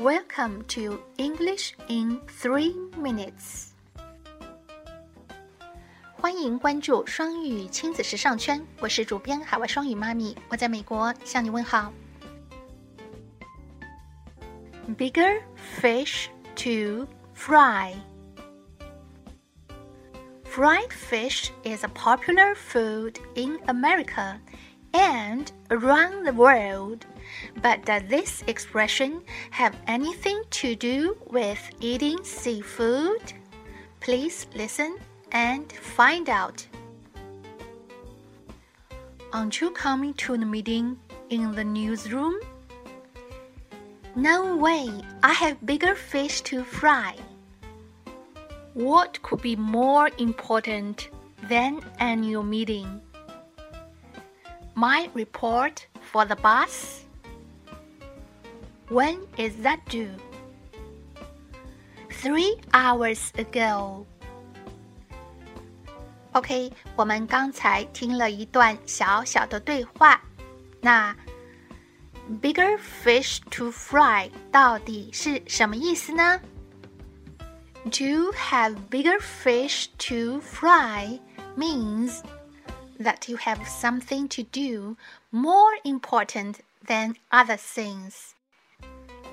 Welcome to English in Three Minutes。欢迎关注双语亲子时尚圈，我是主编海外双语妈咪，我在美国向你问好。Bigger fish to fry. Fried fish is a popular food in America and around the world. But does this expression have anything to do with eating seafood? Please listen and find out. Aren't you coming to the meeting in the newsroom? No way, I have bigger fish to fry. What could be more important than annual meeting? My report for the boss? When is that due? Three hours ago. OK，我们刚才听了一段小小的对话。那 bigger fish to fry 到底是什么意思呢？to have bigger fish to fry means that you have something to do more important than other things.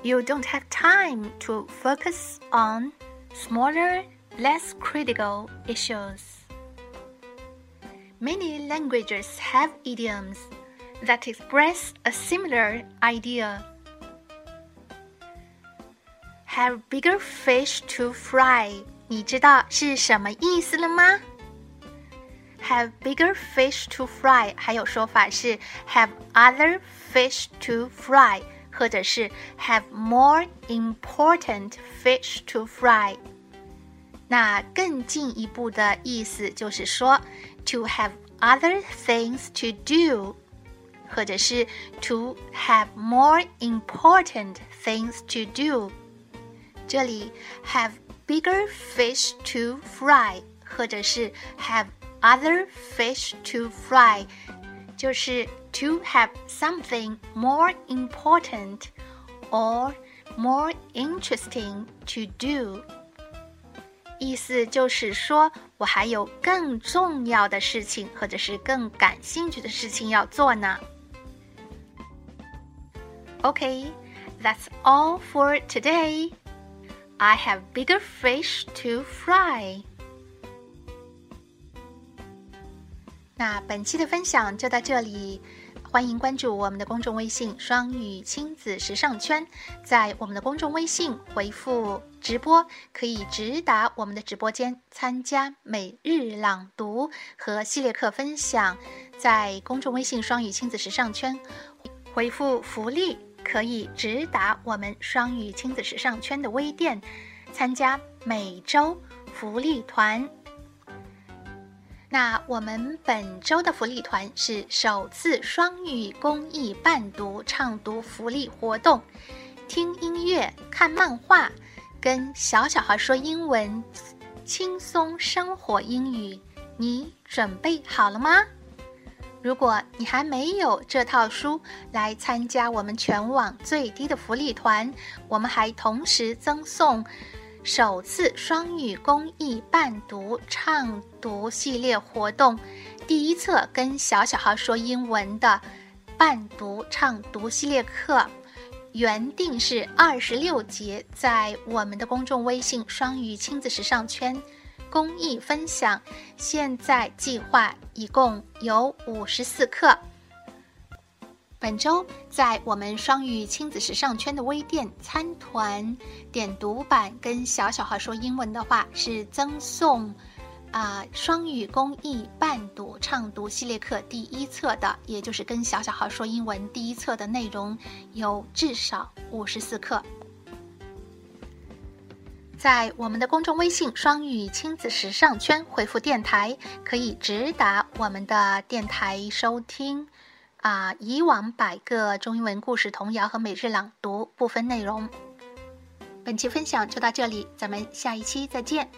You don't have time to focus on smaller, less critical issues. Many languages have idioms that express a similar idea have bigger fish to fry，你知道是什么意思了吗？Have bigger fish to fry，还有说法是 have other fish to fry， 或者是 have more important fish to fry。那更进一步的意思就是说，to have other things to do，或者是 to have more important things to do。这里 have bigger fish to fry，或者是 have other fish to fry， 就是 to have something more important or more interesting to do。意思就是说我还有更重要的事情，或者是更感兴趣的事情要做呢。Okay, that's all for today. I have bigger fish to fry. 那本期的分享就到这里，欢迎关注我们的公众微信“双语亲子时尚圈”。在我们的公众微信回复“直播”，可以直达我们的直播间参加每日朗读和系列课分享。在公众微信“双语亲子时尚圈”回复“福利”。可以直达我们双语亲子时尚圈的微店，参加每周福利团。那我们本周的福利团是首次双语公益伴读畅读福利活动，听音乐、看漫画，跟小小孩说英文，轻松生活英语，你准备好了吗？如果你还没有这套书来参加我们全网最低的福利团，我们还同时赠送首次双语公益伴读唱读系列活动第一册跟小小孩说英文的伴读唱读系列课，原定是二十六节，在我们的公众微信双语亲子时尚圈。公益分享，现在计划一共有五十四课。本周在我们双语亲子时尚圈的微店参团点读版，跟小小孩说英文的话是赠送啊双语公益伴读畅读系列课第一册的，也就是跟小小孩说英文第一册的内容有至少五十四课。在我们的公众微信“双语亲子时尚圈”回复“电台”，可以直达我们的电台收听啊以往百个中英文故事、童谣和每日朗读部分内容。本期分享就到这里，咱们下一期再见。